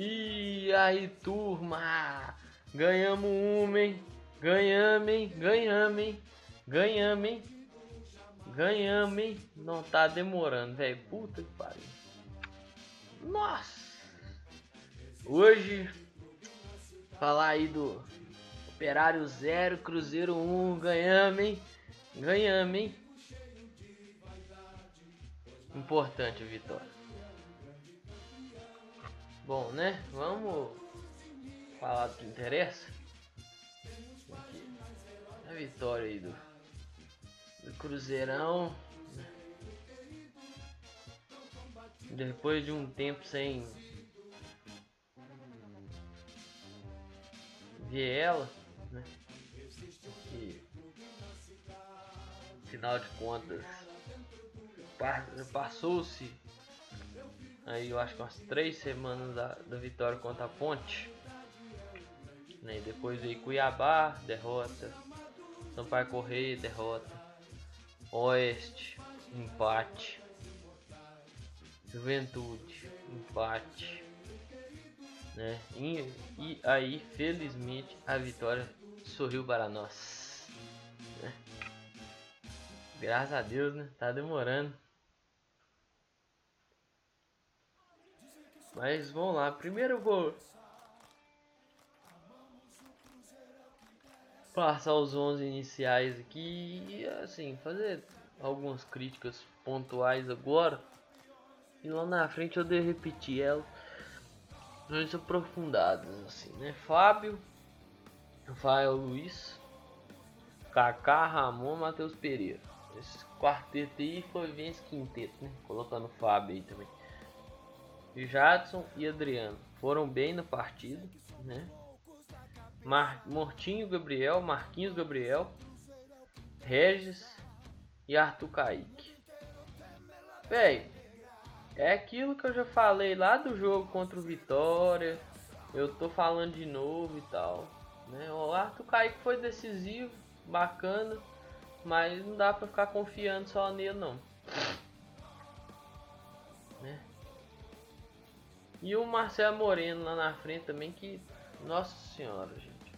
E aí, turma? Ganhamos uma, hein? Ganhamos, hein? Ganhamos, hein? Ganhamos, hein? Ganhamos, hein? Não tá demorando, velho. Puta que pariu. Nossa! Hoje, falar aí do Operário 0, Cruzeiro 1. Um. Ganhamos, hein? Ganhamos, hein? Importante vitória. Bom, né? Vamos falar do que interessa. A vitória aí do, do Cruzeirão. Depois de um tempo sem ver ela, né? E, final de contas, passou-se aí eu acho que umas três semanas da, da vitória contra a Ponte. Né? Depois veio Cuiabá, derrota. Sampaio Correia, derrota. Oeste, empate. Juventude, empate. Né? E, e aí, felizmente, a vitória sorriu para nós. Né? Graças a Deus, né? Tá demorando. Mas vamos lá, primeiro vou passar os 11 iniciais aqui e assim, fazer algumas críticas pontuais agora. E lá na frente eu devo repetir elas mais aprofundadas assim, né? Fábio, Rafael Luiz, Kaká, Ramon, Matheus Pereira. Esse quarteto aí foi bem quinteto, né? Colocando o Fábio aí também. Jadson e Adriano foram bem na partida, né? Mar Mortinho Gabriel, Marquinhos Gabriel, Regis e Arthur Kaique. Véi, é aquilo que eu já falei lá do jogo contra o Vitória. Eu tô falando de novo e tal. Né? O Arthur Kaique foi decisivo, bacana, mas não dá pra ficar confiando só nele não. E o Marcelo Moreno lá na frente também, que. Nossa senhora, gente.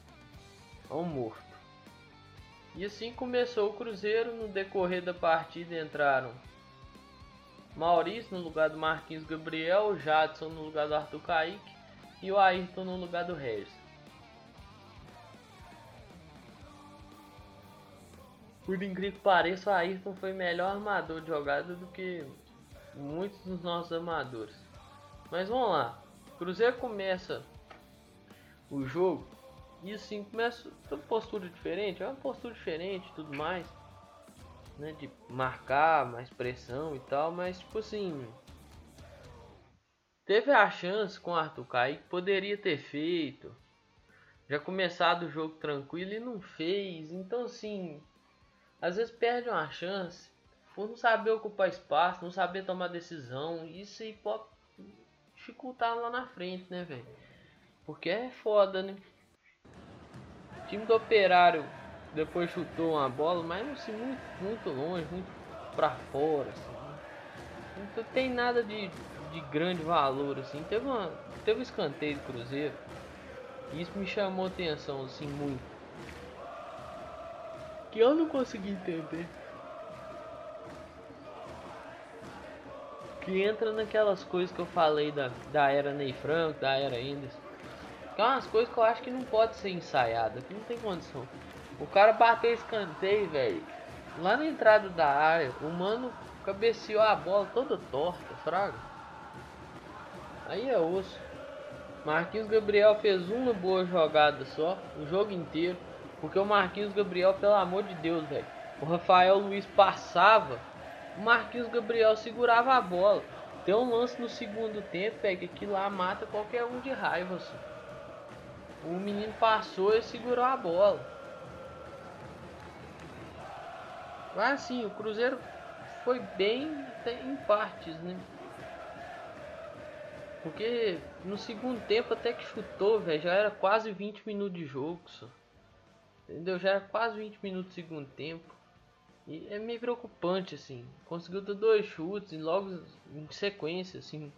É um morto. E assim começou o Cruzeiro. No decorrer da partida entraram Maurício no lugar do Marquinhos Gabriel, Jadson no lugar do Arthur Kaique e o Ayrton no lugar do Regis. Por incrível que pareça, o Ayrton foi melhor armador de jogada do que muitos dos nossos armadores. Mas vamos lá. Cruzeiro começa o jogo e assim começa uma postura diferente, é uma postura diferente tudo mais. Né, de marcar mais pressão e tal, mas tipo assim. Teve a chance com o Arthur Kaique, poderia ter feito. Já começado o jogo tranquilo e não fez. Então assim, às vezes perde uma chance por não saber ocupar espaço, não saber tomar decisão. Isso aí pode dificultar lá na frente, né, velho? Porque é foda, né? O time do Operário depois chutou uma bola, mas não se muito, muito longe, muito pra fora, assim. Não tem nada de, de grande valor, assim. Teve, uma, teve um escanteio do Cruzeiro. E isso me chamou atenção, assim, muito. Que eu não consegui entender. Que entra naquelas coisas que eu falei da, da era Ney Franco, da era Enders. Que é umas coisas que eu acho que não pode ser ensaiada, que não tem condição. O cara bateu escanteio, velho. Lá na entrada da área, o mano cabeceou a bola toda torta, fraga. Aí é osso. Marquinhos Gabriel fez uma boa jogada só, o jogo inteiro. Porque o Marquinhos Gabriel, pelo amor de Deus, velho. O Rafael Luiz passava Marquinhos Gabriel segurava a bola. Tem um lance no segundo tempo, pega que lá mata qualquer um de raiva. Assim. O menino passou e segurou a bola. Mas assim, o Cruzeiro foi bem em partes, né? Porque no segundo tempo até que chutou, velho, já era quase 20 minutos de jogo, só. Entendeu? Já era quase 20 minutos do segundo tempo. E é meio preocupante, assim. Conseguiu ter dois chutes e logo em sequência, assim.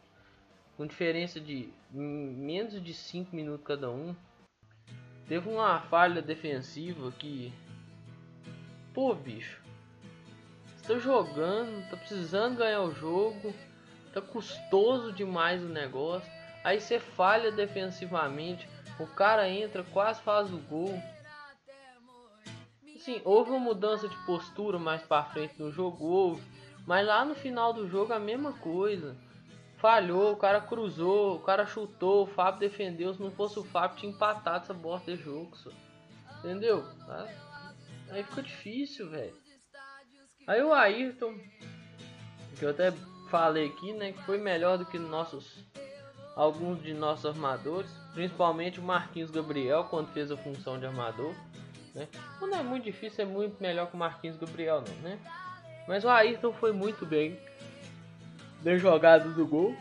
com diferença de menos de 5 minutos cada um. Teve uma falha defensiva que. Pô, bicho. Você tá jogando, tá precisando ganhar o jogo, tá custoso demais o negócio. Aí você falha defensivamente, o cara entra, quase faz o gol. Sim, houve uma mudança de postura mais para frente no jogo, houve, mas lá no final do jogo a mesma coisa. Falhou, o cara cruzou, o cara chutou, o Fábio defendeu. Se não fosse o Fábio, tinha empatado essa bosta de jogo. Só. Entendeu? Aí fica difícil, velho. Aí o Ayrton, que eu até falei aqui, né, que foi melhor do que nossos alguns de nossos armadores, principalmente o Marquinhos Gabriel quando fez a função de armador, né? Não é muito difícil, é muito melhor que o Marquinhos Gabriel não, né? Mas o Ayrton foi muito bem da jogada do gol.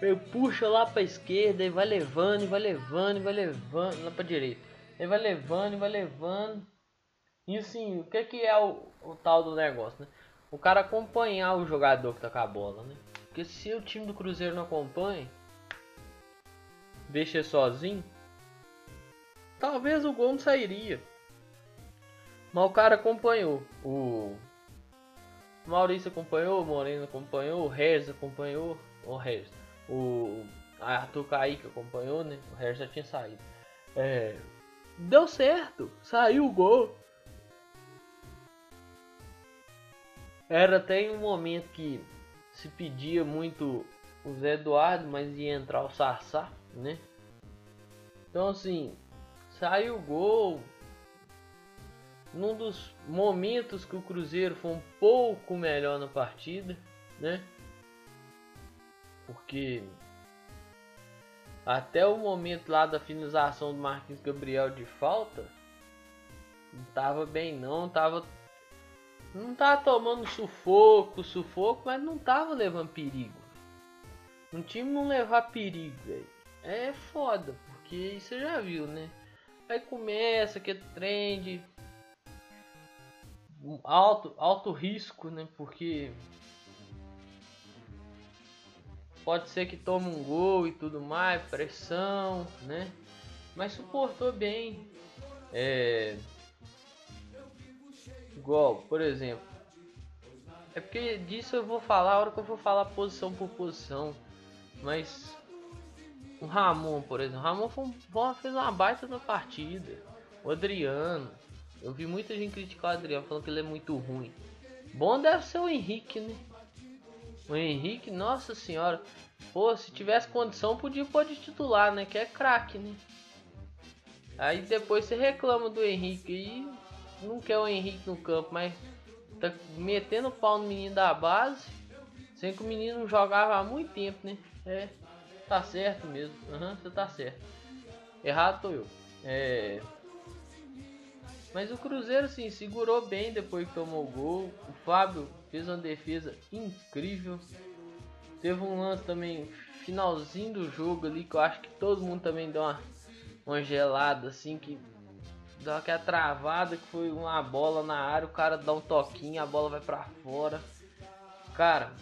Ele puxa lá pra esquerda e vai levando, e vai levando, e vai levando, lá pra direita. Ele vai levando, e vai levando. E assim, o que, que é o, o tal do negócio, né? O cara acompanhar o jogador que tá com a bola, né? Porque se o time do Cruzeiro não acompanha, deixa sozinho, talvez o gol não sairia. Mas o cara acompanhou. O Maurício acompanhou, o Moreno acompanhou, o Regis acompanhou, o Regis, o Arthur Kaique acompanhou, né? O Regis já tinha saído. É, deu certo, saiu o gol. Era até um momento que se pedia muito o Zé Eduardo, mas ia entrar o Sassá, né? Então assim, saiu o gol, num dos momentos que o Cruzeiro foi um pouco melhor na partida, né? Porque até o momento lá da finalização do Marquinhos Gabriel de falta, não tava bem não, tava não tava tomando sufoco, sufoco, mas não tava levando perigo. Um time não levar perigo, é foda, porque você já viu, né? Aí começa que trend, alto, alto risco, né? Porque pode ser que tome um gol e tudo mais, pressão, né? Mas suportou bem. É... Igual, por exemplo. É porque disso eu vou falar a hora que eu vou falar posição por posição. Mas o Ramon, por exemplo. O Ramon foi, fez uma baita na partida. O Adriano. Eu vi muita gente criticar o Adriano falando que ele é muito ruim. Bom deve ser o Henrique, né? O Henrique, nossa senhora. Pô, se tivesse condição, podia pôr de titular, né? Que é craque, né? Aí depois você reclama do Henrique e não quer o Henrique no campo, mas tá metendo pau no menino da base. Sem que o menino jogava há muito tempo, né? É, tá certo mesmo. Aham, você tá certo. Errado tô eu. É. Mas o Cruzeiro sim segurou bem depois que tomou o gol. O Fábio fez uma defesa incrível. Teve um lance também finalzinho do jogo ali que eu acho que todo mundo também deu uma, uma gelada assim que deu aquela travada que foi uma bola na área, o cara dá um toquinho, a bola vai para fora. Cara,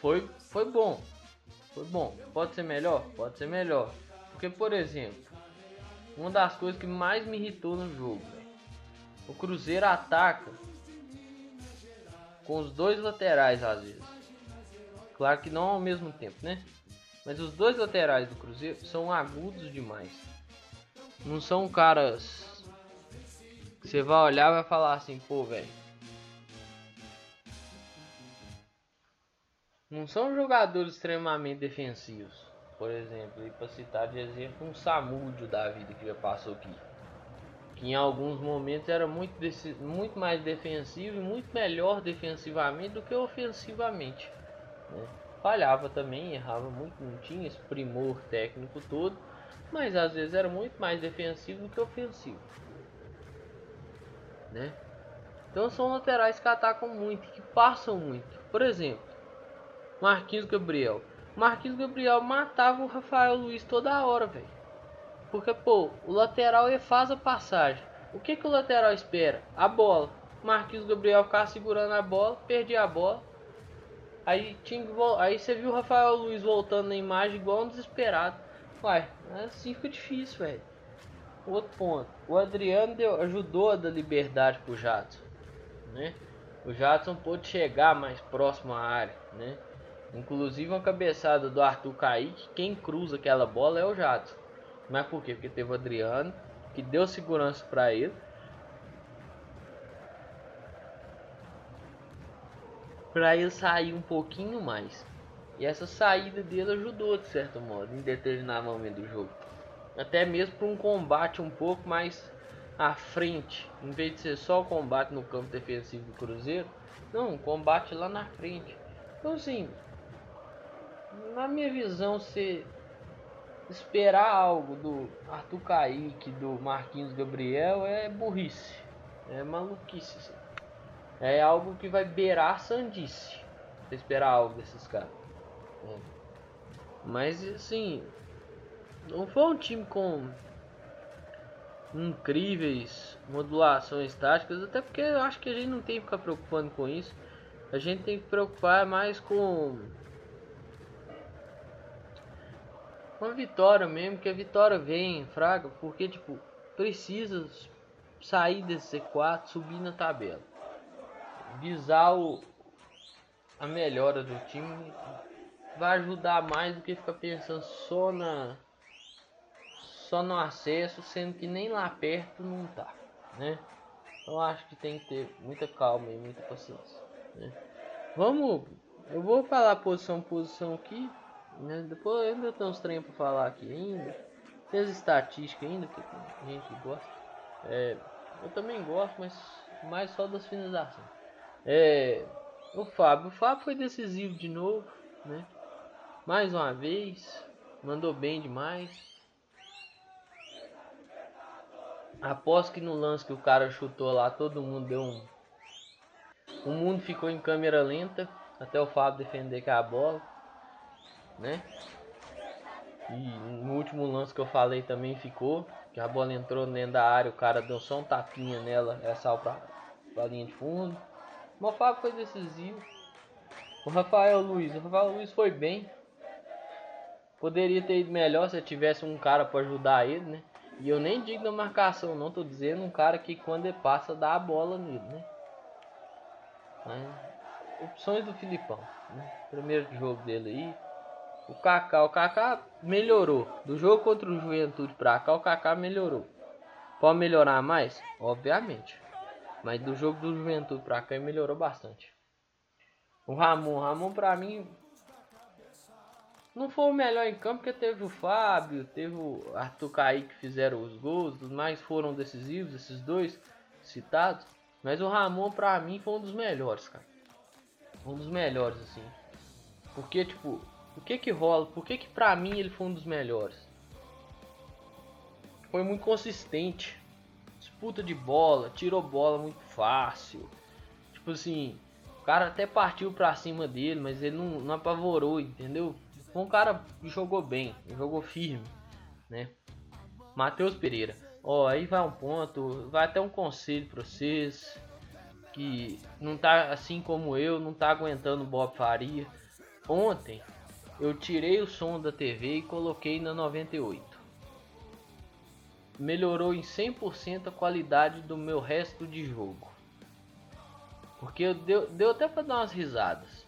foi foi bom. Foi bom. Pode ser melhor? Pode ser melhor. Porque por exemplo, uma das coisas que mais me irritou no jogo. O Cruzeiro ataca com os dois laterais às vezes. Claro que não ao mesmo tempo, né? Mas os dois laterais do Cruzeiro são agudos demais. Não são caras você vai olhar e vai falar assim, pô, velho. Não são jogadores extremamente defensivos por exemplo, e para citar de exemplo um Samúdio da vida que já passou aqui, que em alguns momentos era muito, muito mais defensivo e muito melhor defensivamente do que ofensivamente. Né? Falhava também, errava muito, não tinha esse primor técnico todo, mas às vezes era muito mais defensivo do que ofensivo. Né? Então são laterais que atacam muito, que passam muito. Por exemplo, Marquinhos Gabriel Marquinhos Gabriel matava o Rafael Luiz toda hora, velho. Porque, pô, o lateral faz a passagem. O que, que o lateral espera? A bola. Marquinhos Gabriel ficava segurando a bola, perdia a bola. Aí, tinha aí você viu o Rafael Luiz voltando na imagem igual um desesperado. Uai, assim fica difícil, velho. Outro ponto. O Adriano deu, ajudou a dar liberdade pro Jadson, né? O Jadson pôde chegar mais próximo à área, né? Inclusive uma cabeçada do Arthur Kaique, quem cruza aquela bola é o Jadson. Mas por quê? Porque teve o Adriano, que deu segurança para ele. Para ele sair um pouquinho mais. E essa saída dele ajudou de certo modo em determinado momento do jogo. Até mesmo para um combate um pouco mais à frente, em vez de ser só o combate no campo defensivo do Cruzeiro, não, um combate lá na frente. Então assim, na minha visão, se esperar algo do Arthur Kaique, do Marquinhos Gabriel é burrice, é maluquice. Assim. É algo que vai beirar sandice. Esperar algo desses caras. É. Mas assim, não foi um time com incríveis modulações táticas, até porque eu acho que a gente não tem que ficar preocupando com isso. A gente tem que preocupar mais com com a vitória mesmo, que a vitória vem, fraga, porque tipo, precisa sair desse C4, subir na tabela. Visar o, a melhora do time vai ajudar mais do que ficar pensando só na só no acesso, sendo que nem lá perto não tá, né? Então acho que tem que ter muita calma e muita paciência, né? Vamos, eu vou falar posição posição aqui, né? Depois ainda tem uns treinos para falar aqui ainda. Tem as estatísticas ainda, que a gente gosta. É, eu também gosto, mas mais só das finalizações. É, o Fábio. O Fábio foi decisivo de novo, né? Mais uma vez. Mandou bem demais. Após que no lance que o cara chutou lá, todo mundo deu um. O mundo ficou em câmera lenta. Até o Fábio defender com a bola né? E no último lance que eu falei também ficou, que a bola entrou dentro da área, o cara deu só um tapinha nela, essa pra, pra linha de fundo. O Fábio foi decisivo. O Rafael Luiz, o Rafael Luiz foi bem. Poderia ter ido melhor se tivesse um cara para ajudar ele, né? E eu nem digo na marcação, não tô dizendo um cara que quando ele passa dá a bola nele, né? Mas, opções do Filipão, né? Primeiro jogo dele aí, o Kaká, o Kaká melhorou. Do jogo contra o Juventude pra cá, o Kaká melhorou. Pode melhorar mais? Obviamente. Mas do jogo do Juventude pra cá ele melhorou bastante. O Ramon, Ramon pra mim não foi o melhor em campo porque teve o Fábio, teve o Arthur Kaique que fizeram os gols, os mais foram decisivos, esses dois citados. Mas o Ramon pra mim foi um dos melhores, cara. Um dos melhores, assim. Porque, tipo, o que que rola? Por que que pra mim ele foi um dos melhores? Foi muito consistente. Disputa de bola, tirou bola muito fácil. Tipo assim, o cara até partiu pra cima dele, mas ele não, não apavorou, entendeu? Foi um cara que jogou bem, jogou firme, né? Matheus Pereira. Ó, aí vai um ponto, vai até um conselho pra vocês que não tá assim como eu, não tá aguentando o Bob Faria. Ontem eu tirei o som da TV e coloquei na 98. Melhorou em 100% a qualidade do meu resto de jogo. Porque deu, deu até para dar umas risadas.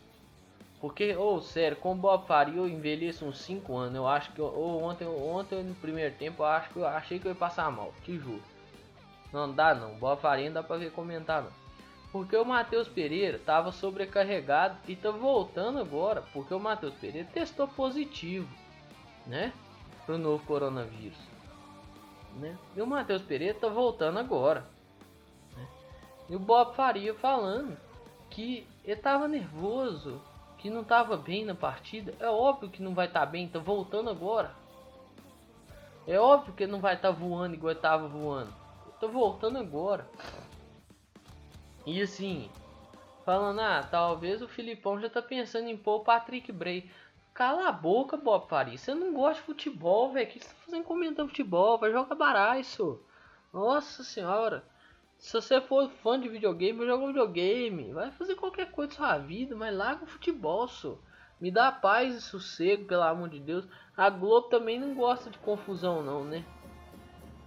Porque, ou oh, sério, com o Bob Faria eu envelheço uns 5 anos. Eu acho que ou oh, ontem, ontem no primeiro tempo eu acho que eu achei que eu ia passar mal, te juro. Não dá não, Bob Faria não dá pra ver comentar não. Porque o Matheus Pereira estava sobrecarregado e está voltando agora, porque o Matheus Pereira testou positivo, né, para o novo coronavírus, né? E o Matheus Pereira está voltando agora. Né? E o Bob Faria falando que ele estava nervoso, que não estava bem na partida. É óbvio que não vai estar tá bem, está voltando agora. É óbvio que não vai estar tá voando igual estava voando. Está voltando agora. E assim, falando, ah, talvez o Filipão já tá pensando em pôr o Patrick Bray. Cala a boca, Bob Faria. Você não gosta de futebol, velho. O que você tá fazendo comentando futebol? Vai jogar baralho, Nossa senhora. Se você for fã de videogame, joga videogame. Vai fazer qualquer coisa da sua vida, mas larga o futebol, só. Me dá paz e sossego, pelo amor de Deus. A Globo também não gosta de confusão, não, né?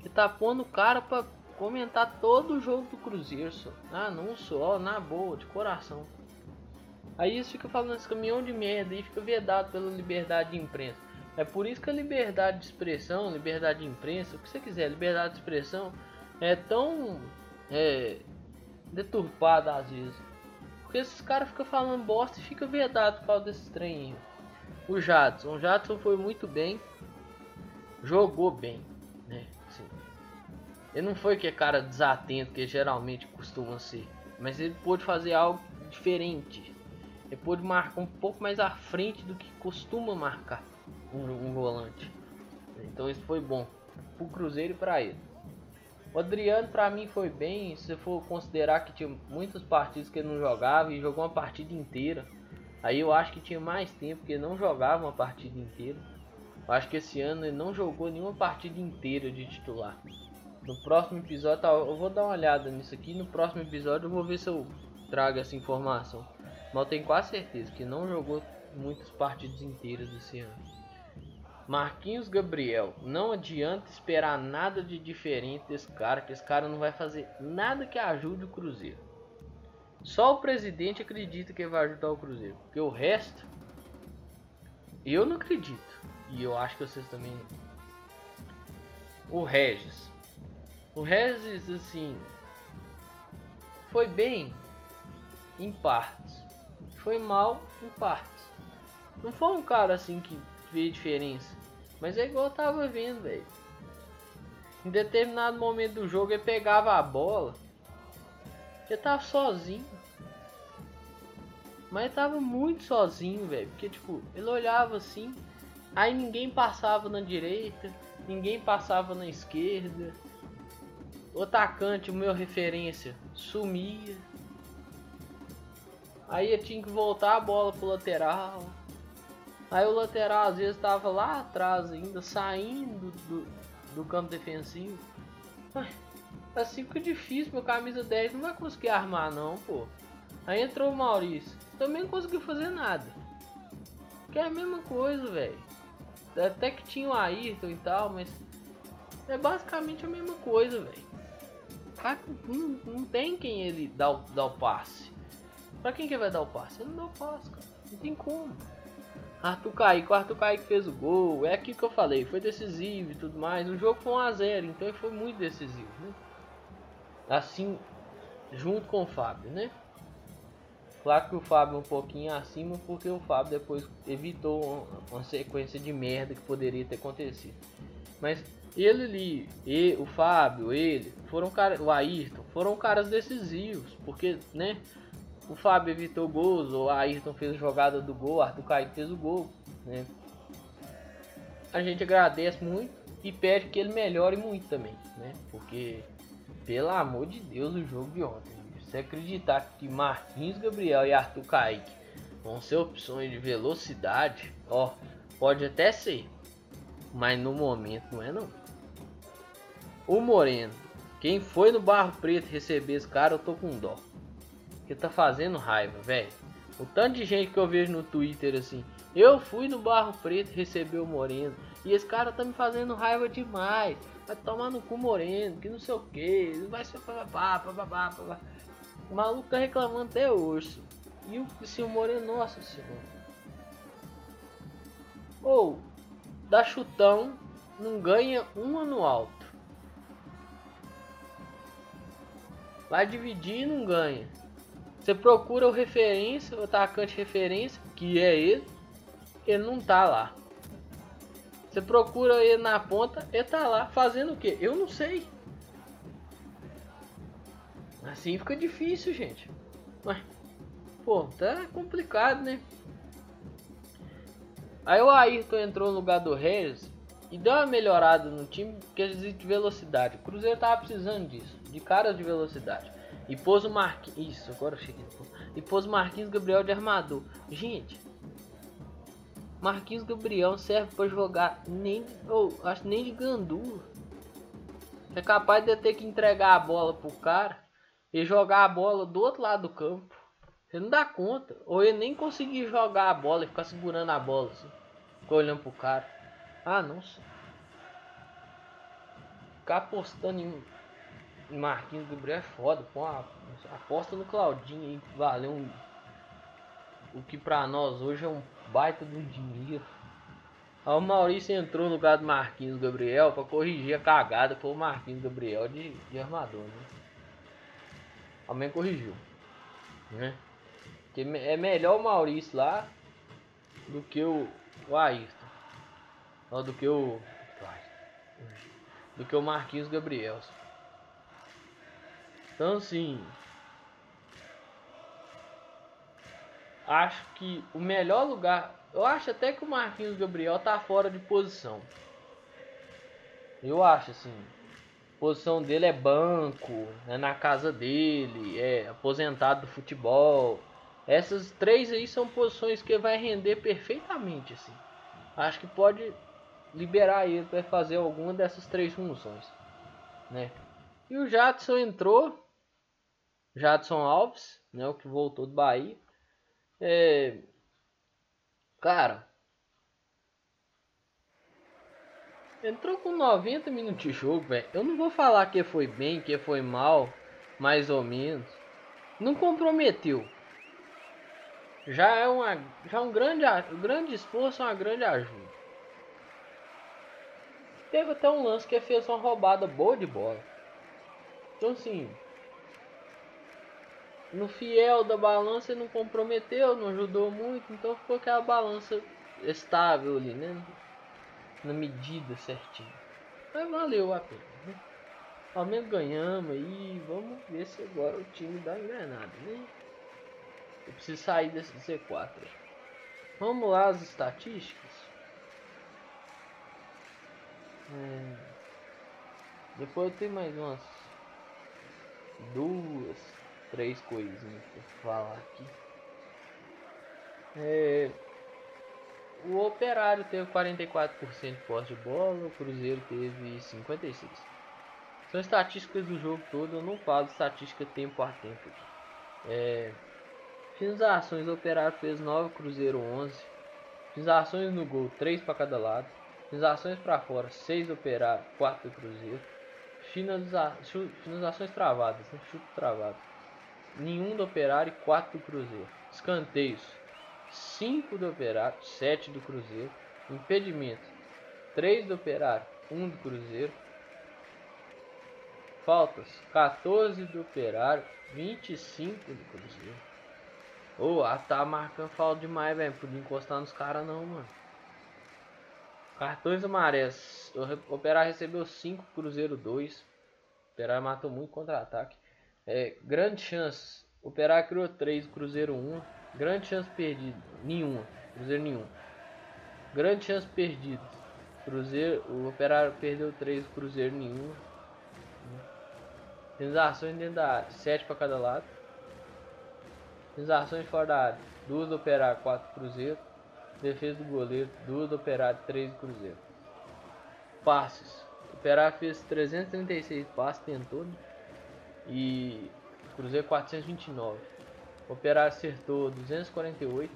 Que tá pondo o cara pra comentar todo o jogo do Cruzeiro, só. Ah, não só, na boa, de coração. Aí eles ficam falando esse caminhão de merda e fica vedado pela liberdade de imprensa. É por isso que a liberdade de expressão, liberdade de imprensa, o que você quiser, liberdade de expressão é tão é, deturpada às vezes. Porque esses caras ficam falando bosta e fica vedado por causa desse trem. O Jadson, o Jadson foi muito bem, jogou bem, né? Ele não foi que é cara desatento que geralmente costuma ser, mas ele pôde fazer algo diferente. Ele pôde marcar um pouco mais à frente do que costuma marcar um, um volante. Então isso foi bom pro Cruzeiro e para ele. O Adriano para mim foi bem, se for considerar que tinha muitas partidas que ele não jogava e jogou uma partida inteira. Aí eu acho que tinha mais tempo que ele não jogava uma partida inteira. Eu acho que esse ano ele não jogou nenhuma partida inteira de titular. No próximo episódio, tá, eu vou dar uma olhada nisso aqui. No próximo episódio eu vou ver se eu trago essa informação. Mas eu tenho quase certeza que não jogou muitas partidas inteiras esse ano. Marquinhos Gabriel, não adianta esperar nada de diferente desse cara, que esse cara não vai fazer nada que ajude o Cruzeiro. Só o presidente acredita que vai ajudar o Cruzeiro, porque o resto eu não acredito. E eu acho que vocês também. O Regis. O Regis, assim, foi bem em partes, foi mal em partes. Não foi um cara assim que fez diferença. Mas é igual eu tava vendo, velho. Em determinado momento do jogo ele pegava a bola. Ele tava sozinho. Mas tava muito sozinho, velho. Porque tipo, ele olhava assim. Aí ninguém passava na direita. Ninguém passava na esquerda. O atacante, o meu referência, sumia. Aí eu tinha que voltar a bola pro lateral. Aí o lateral às vezes estava lá atrás ainda, saindo do, do campo defensivo. Assim fica difícil, meu camisa 10 não vai conseguir armar não, pô. Aí entrou o Maurício, também não conseguiu fazer nada. Que é a mesma coisa, velho. Até que tinha o Ayrton e tal, mas é basicamente a mesma coisa, velho. Não, não tem quem ele dá o, dá o passe. Pra quem que vai dar o passe? Ele não dá o passe, cara. Não tem como. Arthur Kaique, o Arthur Kaique fez o gol, é aquilo que eu falei, foi decisivo e tudo mais. O jogo foi 1x0, então ele foi muito decisivo, né? Assim, junto com o Fábio, né? Claro que o Fábio um pouquinho acima, porque o Fábio depois evitou uma sequência de merda que poderia ter acontecido. Mas ele ali, e, o Fábio, ele, foram caras, o Ayrton, foram caras decisivos, porque, né? o Fábio evitou gols, o Ayrton fez a jogada do gol, Arthur Kaique fez o gol, né? A gente agradece muito e pede que ele melhore muito também, né? Porque, pelo amor de Deus, o jogo de ontem. Se acreditar que Marquinhos Gabriel e Arthur Kaique vão ser opções de velocidade, ó, pode até ser, mas no momento não é não. O Moreno, quem foi no Barro Preto receber esse cara, eu tô com dó que tá fazendo raiva, velho. O tanto de gente que eu vejo no Twitter assim, eu fui no Barro Preto receber o Moreno e esse cara tá me fazendo raiva demais. Vai tomar no cu Moreno, que não sei o que, vai ser papapá, papapá, papapá. O maluco tá reclamando até hoje. E o senhor Moreno, nossa senhora. Ou, da chutão, não ganha uma no Vai dividir e não ganha. Você procura o referência, o atacante referência, que é ele, ele não tá lá. Você procura ele na ponta, ele tá lá fazendo o que? Eu não sei. Assim fica difícil, gente. Mas, pô, tá complicado, né? Aí o Ayrton entrou no lugar do Regis e deu uma melhorada no time, quesito de velocidade. O Cruzeiro tava precisando disso, de caras de velocidade. E pôs o Marquinhos. Isso, agora eu cheguei. E pôs o Marquinhos Gabriel de armador. Gente, Marquinhos Gabriel serve para jogar nem. Ou oh, acho nem de gandula. É capaz de ter que entregar a bola pro cara. e jogar a bola do outro lado do campo. Ele não dá conta. Ou ele nem conseguir jogar a bola e ficar segurando a bola assim. Ficar olhando pro cara. Ah, não sei. Ficar apostando em Marquinhos Gabriel é foda. Pô, aposta no Claudinho aí. Valeu um. O que pra nós hoje é um baita um dinheiro. Aí o Maurício entrou no lugar do Marquinhos Gabriel para corrigir a cagada com o Marquinhos Gabriel de, de armador, né? Também corrigiu, né? Porque é melhor o Maurício lá do que o, o Ayrton. Do que o. Do que o Marquinhos Gabriel. Então assim. Acho que o melhor lugar eu acho até que o Marquinhos Gabriel tá fora de posição. Eu acho assim. A posição dele é banco, é na casa dele, é aposentado do futebol. Essas três aí são posições que vai render perfeitamente assim. Acho que pode liberar ele para fazer alguma dessas três funções, né? E o Jadson entrou, Jadson Alves, né, o que voltou do Bahia. É, Cara, entrou com 90 minutos de jogo, velho. Eu não vou falar que foi bem, que foi mal, mais ou menos. Não comprometeu. Já é uma, já é um grande, um grande esforço, uma grande ajuda. Teve até um lance que fez uma roubada boa de bola. Então assim, no fiel da balança não comprometeu, não ajudou muito, então ficou aquela balança estável ali, né? Na medida certinha. Mas valeu a pena, né? Ao menos ganhamos aí, vamos ver se agora o time dá engrenada, né? Eu preciso sair desse Z4 aí. Vamos lá as estatísticas. É... Depois eu tenho mais umas duas três coisinhas pra falar aqui. É, o Operário teve 44% de posse de bola, o Cruzeiro teve 56%. São estatísticas do jogo todo, eu não falo estatística tempo a tempo. É, finalizações, o Operário fez 9, Cruzeiro 11. Finalizações no gol, 3 para cada lado. Finalizações para fora, 6 do Operário, 4 do Cruzeiro. Finaliza... Finalizações travadas, né? chute travado nenhum do Operário e 4 do Cruzeiro. Escanteios, 5 do Operário, 7 do Cruzeiro. Impedimento, 3 do Operário, 1 do Cruzeiro. Faltas, 14 do Operário, 25 do Cruzeiro. Ô, oh, tá marcando falta demais, velho. Podia encostar nos caras não, mano. Cartões amarelos. O Operário recebeu 5, Cruzeiro 2. O Operário matou muito contra-ataque. É, grande chance. Operário criou 3, Cruzeiro 1. Grande chance perdida. Nenhuma. Cruzeiro nenhum. Grande chance perdida. Cruzeiro. O Operário perdeu 3, Cruzeiro nenhuma. Finalizações dentro da área. 7 para cada lado. Finalizações fora da área. 2 do Operário, 4 Cruzeiro. Defesa do goleiro. 2 do Operário, 3 do Cruzeiro. Passes. O Operário fez 336 passes, tentou. Né? E Cruzeiro 429. O Operário acertou 248,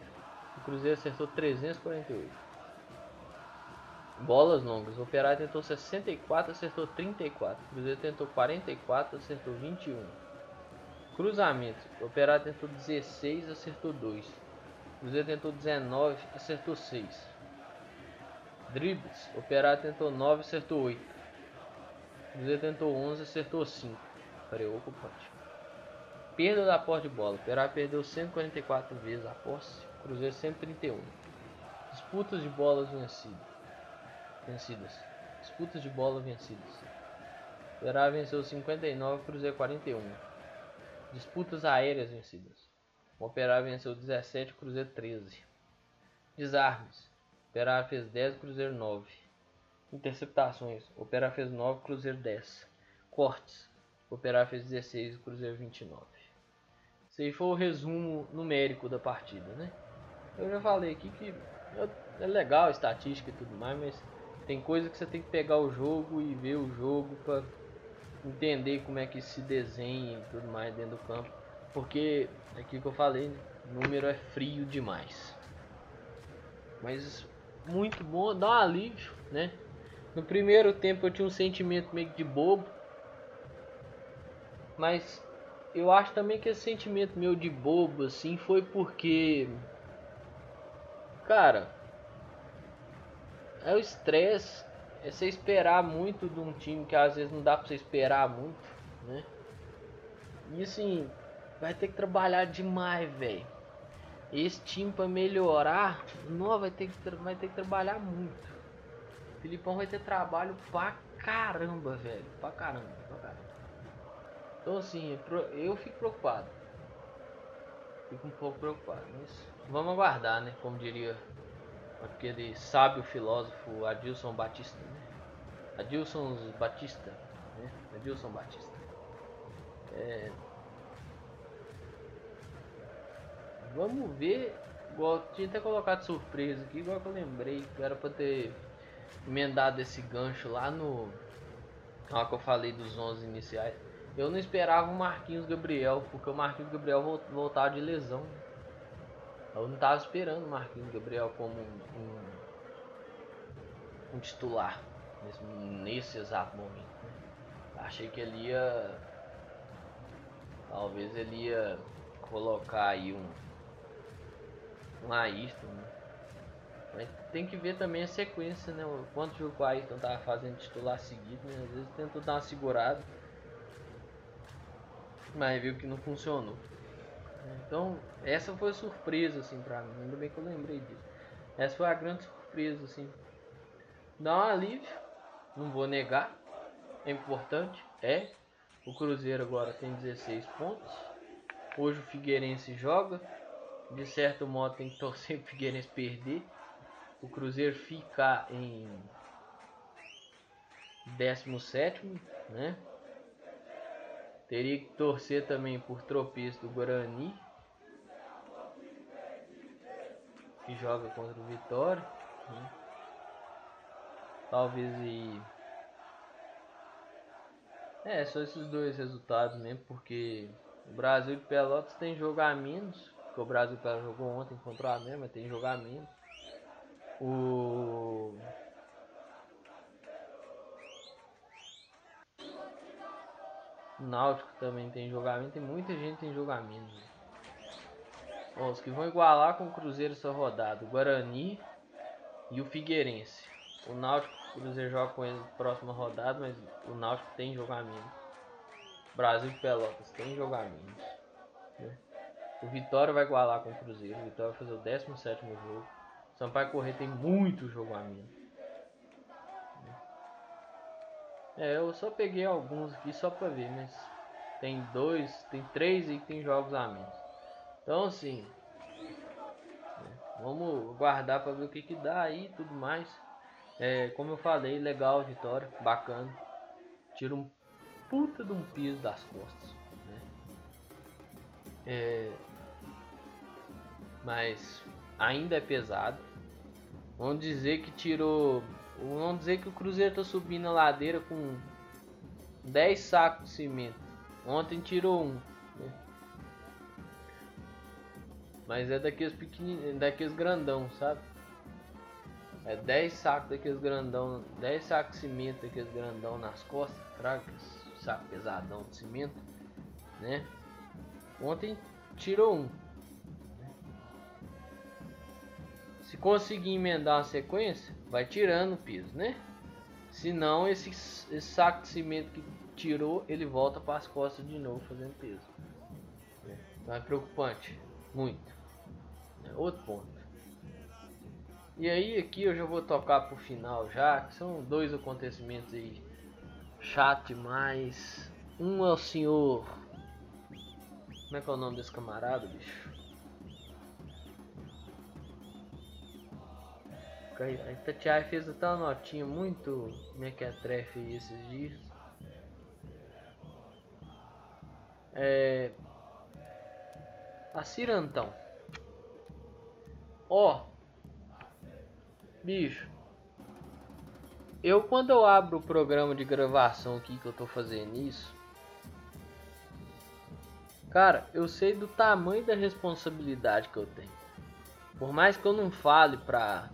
o Cruzeiro acertou 348. Bolas longas, o Operário tentou 64, acertou 34. O Cruzeiro tentou 44, acertou 21. Cruzamentos, o Operário tentou 16, acertou 2. O Cruzeiro tentou 19, acertou 6. Dribles, o Operário tentou 9, acertou 8. O Cruzeiro tentou 11, acertou 5 preocupante. Perda da posse de bola. O Operário perdeu 144 vezes a posse. Cruzeiro 131. Disputas de bolas vencidas. Vencidas. Disputas de bola vencidas. O Operário venceu 59, Cruzeiro 41. Disputas aéreas vencidas. O venceu 17, Cruzeiro 13. Desarmes. O Operário fez 10, Cruzeiro 9. Interceptações. O Operário fez 9, Cruzeiro 10. Cortes. O Operário fez 16 e o Cruzeiro 29. Esse aí foi o resumo numérico da partida, né? Eu já falei aqui que é legal a estatística e tudo mais, mas tem coisa que você tem que pegar o jogo e ver o jogo para entender como é que se desenha e tudo mais dentro do campo. Porque, é aquilo que eu falei, né? número é frio demais. Mas muito bom, dá um alívio, né? No primeiro tempo eu tinha um sentimento meio de bobo. Mas eu acho também que esse sentimento meu de bobo assim foi porque cara, é o estresse, é você esperar muito de um time que às vezes não dá pra você esperar muito, né? E assim, vai ter que trabalhar demais, velho. Esse time para melhorar, não vai ter que vai ter que trabalhar muito. O Filipão vai ter trabalho pra caramba, velho, pra caramba, pra caramba. Então assim, eu fico preocupado. Fico um pouco preocupado, mas vamos aguardar, né? Como diria aquele sábio filósofo Adilson Batista, né? Adilson Batista, né? Adilson Batista. É... Vamos ver. Igual, tinha até colocado surpresa aqui, igual que eu lembrei que era pra ter emendado esse gancho lá no. Lá que eu falei dos 11 iniciais. Eu não esperava o Marquinhos Gabriel, porque o Marquinhos Gabriel voltar de lesão. Eu não estava esperando o Marquinhos Gabriel como um, um, titular nesse, nesse, exato momento. Né? Achei que ele ia. Talvez ele ia colocar aí um. Um Ayrton. Né? Mas tem que ver também a sequência, né? Quanto jogo o Ayrton tava fazendo titular seguido, né? Às vezes tentou dar uma segurada. Mas viu que não funcionou. Então, essa foi a surpresa, assim, pra mim. Ainda bem que eu lembrei disso. Essa foi a grande surpresa, assim. Dá um alívio, não vou negar. É importante, é. O Cruzeiro agora tem 16 pontos. Hoje o Figueirense joga. De certo modo tem que torcer o Figueirense perder. O Cruzeiro ficar em 17, né? Teria que torcer também por tropeço do Guarani. Que joga contra o Vitória. Né? Talvez e. É, só esses dois resultados mesmo, porque o Brasil e Pelotas tem jogo a menos. Porque o Brasil Pelotas jogou ontem contra o América, mas tem jogo a menos. O O Náutico também tem jogamento, tem muita gente tem jogamento. Bom, os que vão igualar com o Cruzeiro essa rodada, o Guarani e o Figueirense. O Náutico, o Cruzeiro joga com ele na próxima rodada, mas o Náutico tem jogamento. Brasil e Pelotas tem jogamento. Né? O Vitória vai igualar com o Cruzeiro. O Vitória vai fazer o 17 jogo. Sampaio Correr tem muito jogamento. É, eu só peguei alguns aqui só pra ver, mas tem dois, tem três e tem jogos a menos. Então assim, vamos guardar para ver o que que dá aí e tudo mais. É, como eu falei, legal vitória, bacana. Tira um puta de um piso das costas. Né? É, mas ainda é pesado. Vamos dizer que tirou Vamos dizer que o Cruzeiro tá subindo a ladeira com 10 sacos de cimento. Ontem tirou um. Né? Mas é daqueles pequenininhos, daqueles grandão, sabe? É 10 sacos daqueles grandão, 10 sacos de cimento daqueles grandão nas costas, fraga, saco pesadão de cimento, né? Ontem tirou um. Conseguir emendar uma sequência, vai tirando o piso, né? Se não, esse, esse saco de cimento que tirou, ele volta para as costas de novo fazendo peso. Então é preocupante, muito. É outro ponto. E aí aqui eu já vou tocar pro final já, que são dois acontecimentos aí chato demais. Um é o senhor. Como é que é o nome desse camarada, bicho? A Itatiaia fez uma notinha muito mequetrefe esses dias. É... A Cirantão. Ó. Bicho. eu quando eu abro o programa de gravação aqui que eu tô fazendo isso, cara, eu sei do tamanho da responsabilidade que eu tenho. Por mais que eu não fale pra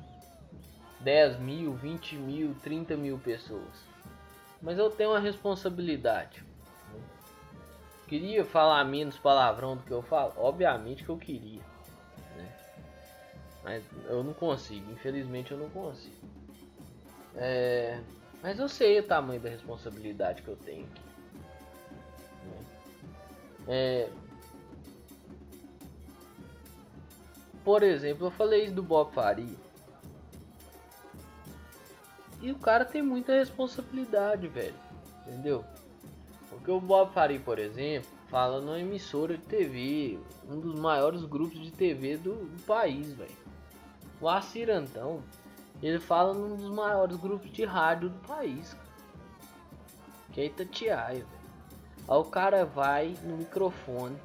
10 mil, 20 mil, 30 mil pessoas, mas eu tenho uma responsabilidade. Queria falar menos palavrão do que eu falo? Obviamente que eu queria. Né? Mas eu não consigo, infelizmente eu não consigo. É, mas eu sei o tamanho da responsabilidade que eu tenho aqui. Né? É, por exemplo, eu falei do Bob Faria. E o cara tem muita responsabilidade, velho. Entendeu? Porque o Bob Faria, por exemplo, fala numa emissora de TV, um dos maiores grupos de TV do, do país, velho. O Acirantão ele fala num dos maiores grupos de rádio do país, que é Itatiaia. Aí o cara vai no microfone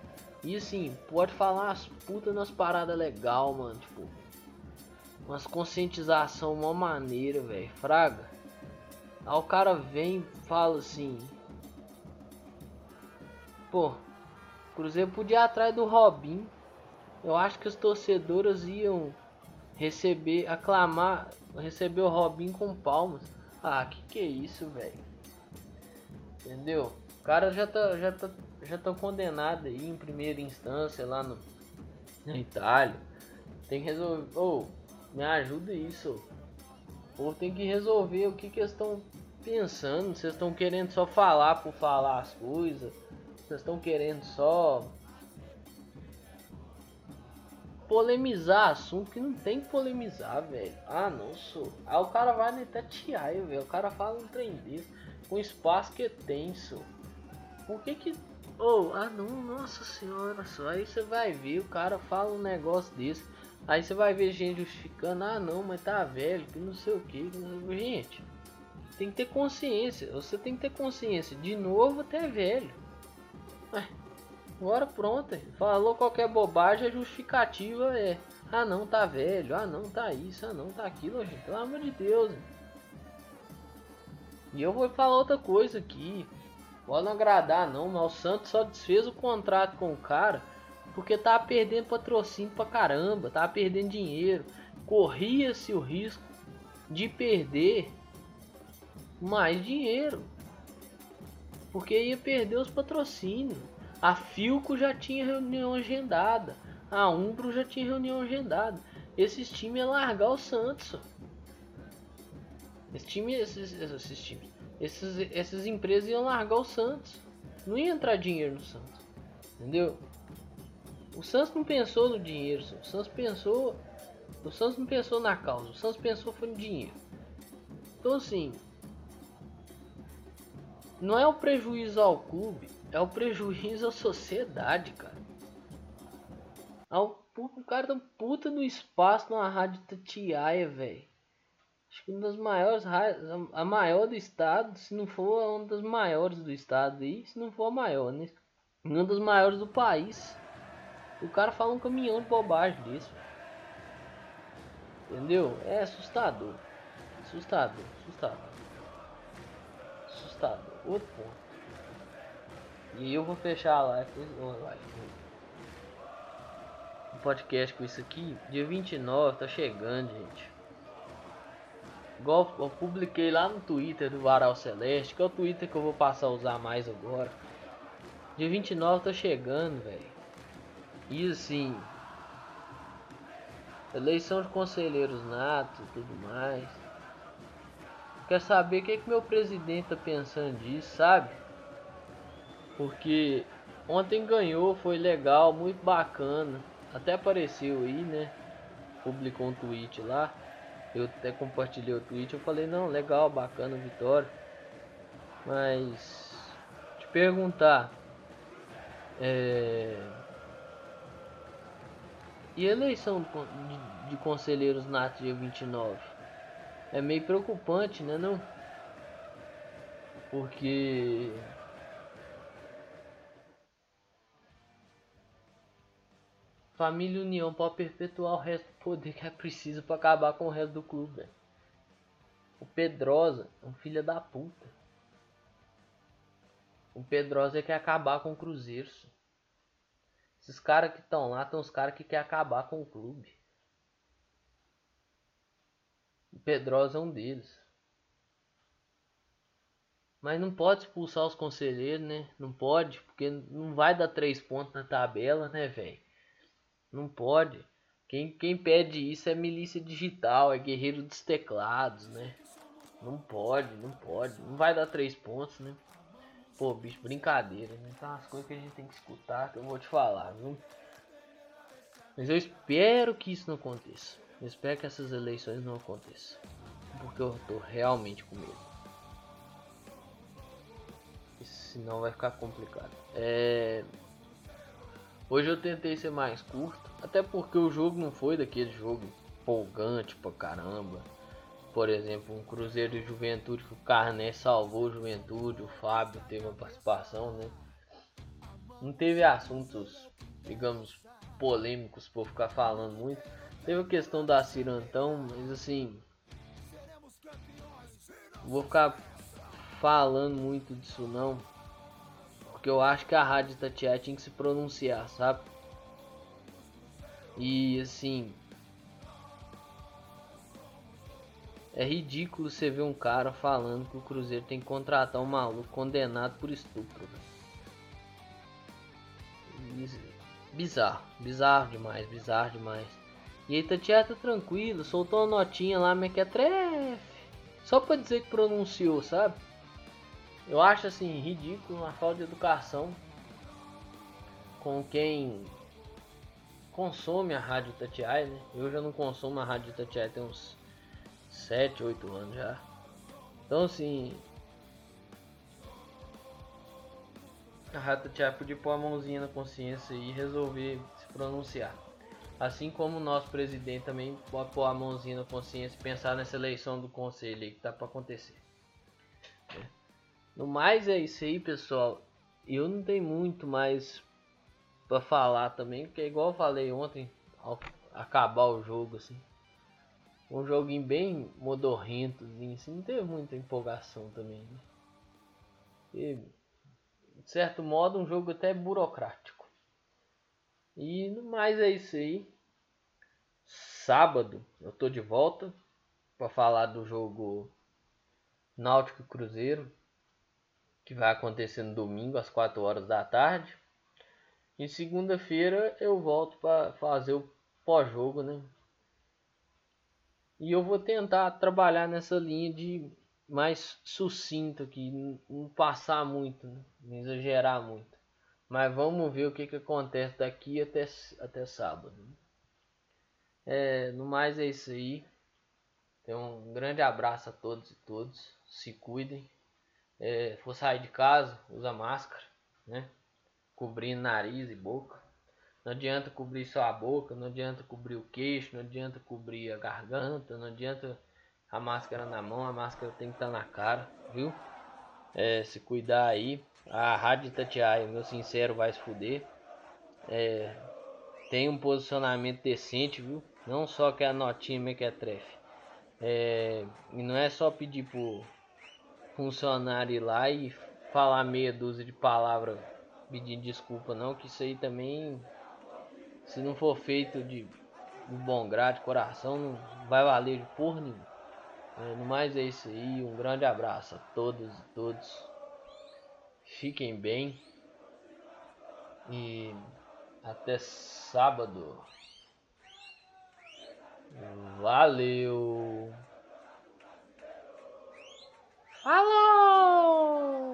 e assim, pode falar as putas nas paradas legal, mano, tipo, umas conscientização uma maneira, velho, fraga. Aí o cara vem fala assim, pô, Cruzeiro podia ir atrás do Robin. Eu acho que os torcedores iam receber, aclamar recebeu o Robin com palmas. Ah, que que é isso, velho? Entendeu? O cara já tá, já tá, já tá condenado aí em primeira instância lá no, na Itália. Tem que resolver. Oh, me ajuda isso. Ou tem que resolver o que que eles estão pensando. Vocês estão querendo só falar por falar as coisas. Vocês estão querendo só polemizar assunto que não tem que polemizar, velho. Ah, não sou. Aí o cara vai na Itatiaia, velho. O cara fala um trem desse com espaço que é tenso. Por que que. Oh, ah não, nossa senhora só. Aí você vai ver, o cara fala um negócio desse. Aí você vai ver gente justificando, ah não, mas tá velho, que não sei o que. Gente, tem que ter consciência. Você tem que ter consciência. De novo, até velho. Agora pronto, falou qualquer bobagem, a justificativa é Ah não, tá velho, ah não, tá isso, ah não, tá aquilo, gente, pelo amor de Deus. E eu vou falar outra coisa aqui. Pode não agradar não, mas o Santos só desfez o contrato com o cara porque tava perdendo patrocínio pra caramba, tava perdendo dinheiro. Corria-se o risco de perder mais dinheiro. Porque ia perder os patrocínios. A Filco já tinha reunião agendada. A Umbro já tinha reunião agendada. Esses times iam largar o Santos. Esse time, esses, esses times, esses, essas empresas iam largar o Santos. Não ia entrar dinheiro no Santos. Entendeu? O Santos não pensou no dinheiro. O Santos pensou. O Santos não pensou na causa. O Santos pensou foi no dinheiro. Então assim. Não é o prejuízo ao clube é o prejuízo à sociedade, cara. Ao, o cara tá puta no espaço numa rádio Tatiaia, velho. Acho que uma das maiores a maior do estado, se não for uma das maiores do estado aí, se não for a maior, né? Uma das maiores do país. O cara fala um caminhão de bobagem desse. Entendeu? É assustador. Assustador, assustador. Assustador. Outro ponto. E eu vou fechar a live, o podcast com isso aqui. Dia 29 tá chegando, gente. Igual eu publiquei lá no Twitter do Varal Celeste, que é o Twitter que eu vou passar a usar mais agora. Dia 29 tá chegando, velho. E assim, eleição de conselheiros natos e tudo mais. Quer saber o que, que meu presidente tá pensando disso, sabe? Porque ontem ganhou, foi legal, muito bacana. Até apareceu aí, né? Publicou um tweet lá. Eu até compartilhei o tweet. Eu falei, não, legal, bacana, vitória. Mas te perguntar. É... E a eleição de, conselheiros natos dia 29? É meio preocupante, né não? Porque Família união pode perpetuar o resto do poder que é preciso para acabar com o resto do clube, O Pedrosa é um filho da puta. O Pedrosa quer acabar com o Cruzeiro. Esses caras que estão lá, estão os caras que querem acabar com o clube. O Pedrosa é um deles. Mas não pode expulsar os conselheiros, né? Não pode, porque não vai dar três pontos na tabela, né, velho? Não pode. Quem, quem pede isso é milícia digital, é guerreiro dos teclados, né? Não pode, não pode. Não vai dar três pontos, né? Pô, bicho, brincadeira, né? Então as coisas que a gente tem que escutar que eu vou te falar, viu? Mas eu espero que isso não aconteça. Eu espero que essas eleições não aconteçam. Porque eu tô realmente com medo. Senão vai ficar complicado. É... Hoje eu tentei ser mais curto. Até porque o jogo não foi daquele jogo empolgante pra caramba por exemplo, um Cruzeiro de Juventude que o Carné salvou o Juventude, o Fábio teve uma participação, né? Não teve assuntos, digamos, polêmicos por ficar falando muito. Teve a questão da Cirantão, mas assim. Vou ficar falando muito disso não. Porque eu acho que a Rádio Tatiá tinha que se pronunciar, sabe? E assim, É ridículo você ver um cara falando que o Cruzeiro tem que contratar um maluco condenado por estupro. Bizarro, bizarro demais, bizarro demais. E aí Tatiana tá tranquilo, soltou uma notinha lá, mequetrefe. Só pra dizer que pronunciou, sabe? Eu acho assim ridículo, uma falta de educação com quem consome a Rádio Tatiai, né? Eu já não consumo a Rádio Tatiai tem uns 7, 8 anos já. Então assim. A Rata Tia podia pôr a mãozinha na consciência e resolver se pronunciar. Assim como o nosso presidente também pode pôr a mãozinha na consciência e pensar nessa eleição do conselho aí que tá para acontecer. É. No mais é isso aí, pessoal. Eu não tenho muito mais para falar também, porque é igual eu falei ontem, ao acabar o jogo assim um joguinho bem modorrento, assim, não teve muita empolgação também. Né? E, de certo modo, um jogo até burocrático. E no mais é isso aí. Sábado eu tô de volta para falar do jogo Náutico Cruzeiro, que vai acontecer no domingo às 4 horas da tarde. E segunda-feira eu volto para fazer o pós-jogo, né? E eu vou tentar trabalhar nessa linha de mais sucinto aqui, não passar muito, né? não exagerar muito. Mas vamos ver o que, que acontece daqui até, até sábado. É, no mais é isso aí. Então, um grande abraço a todos e todos. Se cuidem. É, for sair de casa, usa máscara, né? Cobrindo nariz e boca. Não adianta cobrir só a boca, não adianta cobrir o queixo, não adianta cobrir a garganta, não adianta a máscara na mão, a máscara tem que estar tá na cara, viu? É, se cuidar aí. A Rádio Tatiaia, meu sincero, vai se fuder. É, tem um posicionamento decente, viu? Não só que a notinha mequetrefe. É, e não é só pedir pro funcionário ir lá e falar meia dúzia de palavras pedindo desculpa, não, que isso aí também se não for feito de, de bom grado, de coração, não vai valer de porra nenhuma. É, no mais é isso aí, um grande abraço a todos e todos. Fiquem bem. E até sábado. Valeu! Falou!